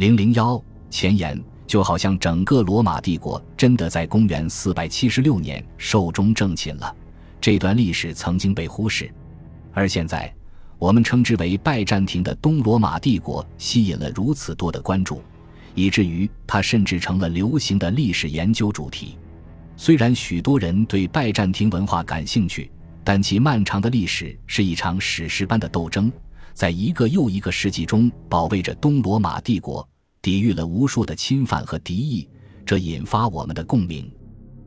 零零幺前言，就好像整个罗马帝国真的在公元四百七十六年寿终正寝了。这段历史曾经被忽视，而现在我们称之为拜占庭的东罗马帝国吸引了如此多的关注，以至于它甚至成了流行的历史研究主题。虽然许多人对拜占庭文化感兴趣，但其漫长的历史是一场史诗般的斗争，在一个又一个世纪中保卫着东罗马帝国，抵御了无数的侵犯和敌意，这引发我们的共鸣。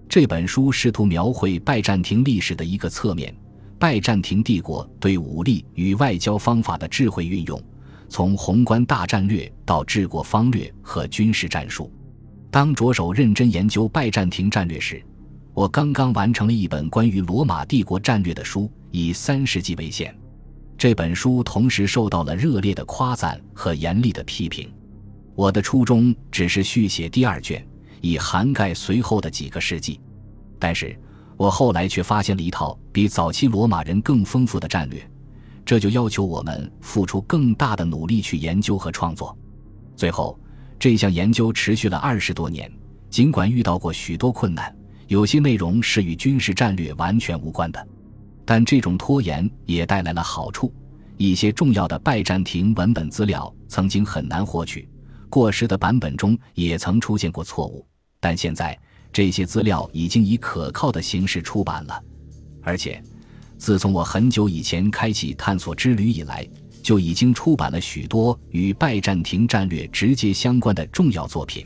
这本书试图描绘拜占庭历史的一个侧面：拜占庭帝国对武力与外交方法的智慧运用，从宏观大战略到治国方略和军事战术。当着手认真研究拜占庭战略时，我刚刚完成了一本关于罗马帝国战略的书，以三世纪为限。这本书同时受到了热烈的夸赞和严厉的批评。我的初衷只是续写第二卷。以涵盖随后的几个世纪，但是我后来却发现了一套比早期罗马人更丰富的战略，这就要求我们付出更大的努力去研究和创作。最后，这项研究持续了二十多年，尽管遇到过许多困难，有些内容是与军事战略完全无关的，但这种拖延也带来了好处。一些重要的拜占庭文本资料曾经很难获取，过时的版本中也曾出现过错误。但现在这些资料已经以可靠的形式出版了，而且，自从我很久以前开启探索之旅以来，就已经出版了许多与拜占庭战略直接相关的重要作品。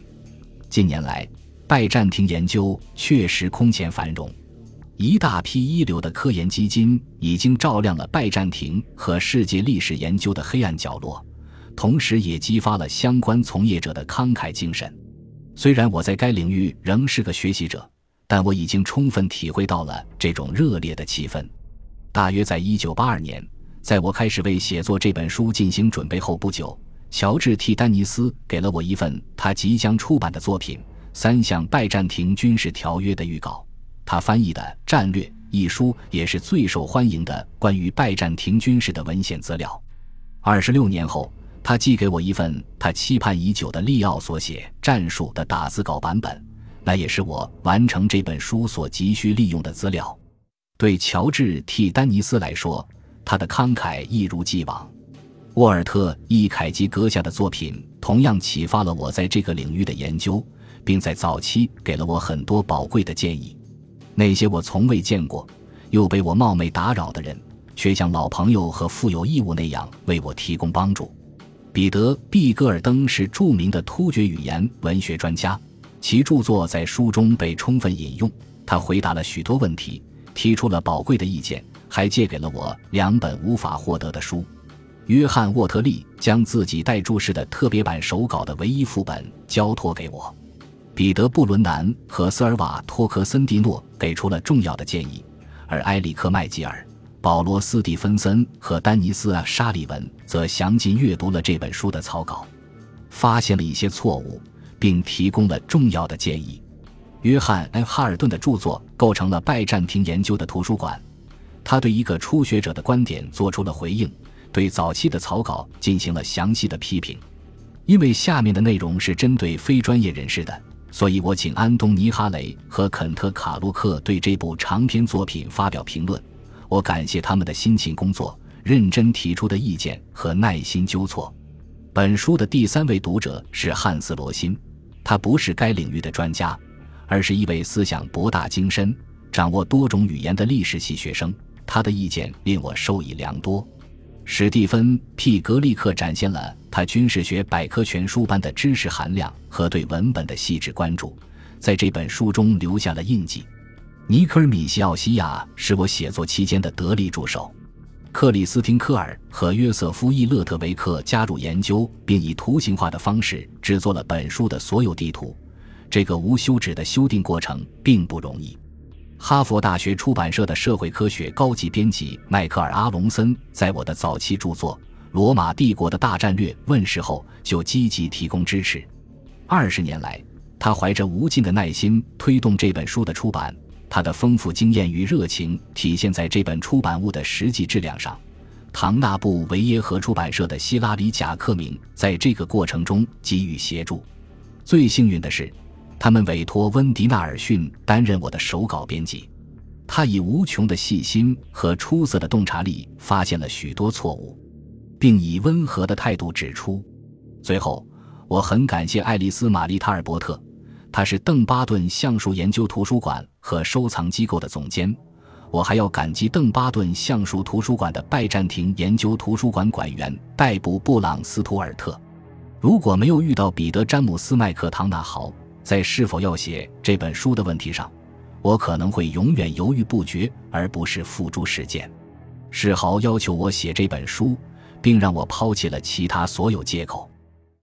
近年来，拜占庭研究确实空前繁荣，一大批一流的科研基金已经照亮了拜占庭和世界历史研究的黑暗角落，同时也激发了相关从业者的慷慨精神。虽然我在该领域仍是个学习者，但我已经充分体会到了这种热烈的气氛。大约在一九八二年，在我开始为写作这本书进行准备后不久，乔治 ·T· 丹尼斯给了我一份他即将出版的作品《三项拜占庭军事条约》的预稿。他翻译的《战略》一书也是最受欢迎的关于拜占庭军事的文献资料。二十六年后。他寄给我一份他期盼已久的利奥所写战术的打字稿版本，那也是我完成这本书所急需利用的资料。对乔治 ·T· 丹尼斯来说，他的慷慨一如既往。沃尔特·伊凯吉阁下的作品同样启发了我在这个领域的研究，并在早期给了我很多宝贵的建议。那些我从未见过又被我冒昧打扰的人，却像老朋友和富有义务那样为我提供帮助。彼得·毕戈尔登是著名的突厥语言文学专家，其著作在书中被充分引用。他回答了许多问题，提出了宝贵的意见，还借给了我两本无法获得的书。约翰·沃特利将自己带注释的特别版手稿的唯一副本交托给我。彼得·布伦南和瑟尔瓦托克森蒂诺给出了重要的建议，而埃里克·麦吉尔。保罗·斯蒂芬森和丹尼斯·沙利文则详尽阅读了这本书的草稿，发现了一些错误，并提供了重要的建议。约翰 ·N· 哈尔顿的著作构成了拜占庭研究的图书馆，他对一个初学者的观点做出了回应，对早期的草稿进行了详细的批评。因为下面的内容是针对非专业人士的，所以我请安东尼·哈雷和肯特·卡洛克对这部长篇作品发表评论。我感谢他们的辛勤工作、认真提出的意见和耐心纠错。本书的第三位读者是汉斯·罗辛，他不是该领域的专家，而是一位思想博大精深、掌握多种语言的历史系学生。他的意见令我受益良多。史蒂芬 ·P· 格利克展现了他军事学百科全书般的知识含量和对文本的细致关注，在这本书中留下了印记。尼科尔·米西奥西亚是我写作期间的得力助手，克里斯汀·科尔和约瑟夫·伊勒特维克加入研究，并以图形化的方式制作了本书的所有地图。这个无休止的修订过程并不容易。哈佛大学出版社的社会科学高级编辑迈克尔·阿隆森在我的早期著作《罗马帝国的大战略》问世后就积极提供支持。二十年来，他怀着无尽的耐心推动这本书的出版。他的丰富经验与热情体现在这本出版物的实际质量上。唐纳布维耶和出版社的希拉里·贾克明在这个过程中给予协助。最幸运的是，他们委托温迪纳尔逊担任我的手稿编辑。他以无穷的细心和出色的洞察力发现了许多错误，并以温和的态度指出。最后，我很感谢爱丽丝·玛丽·塔尔伯特，他是邓巴顿橡树研究图书馆和收藏机构的总监。我还要感激邓巴顿橡树图书馆的拜占庭研究图书馆馆员戴布·布朗斯图尔特。如果没有遇到彼得·詹姆斯·麦克唐纳豪，在是否要写这本书的问题上，我可能会永远犹豫不决，而不是付诸实践。世豪要求我写这本书，并让我抛弃了其他所有借口。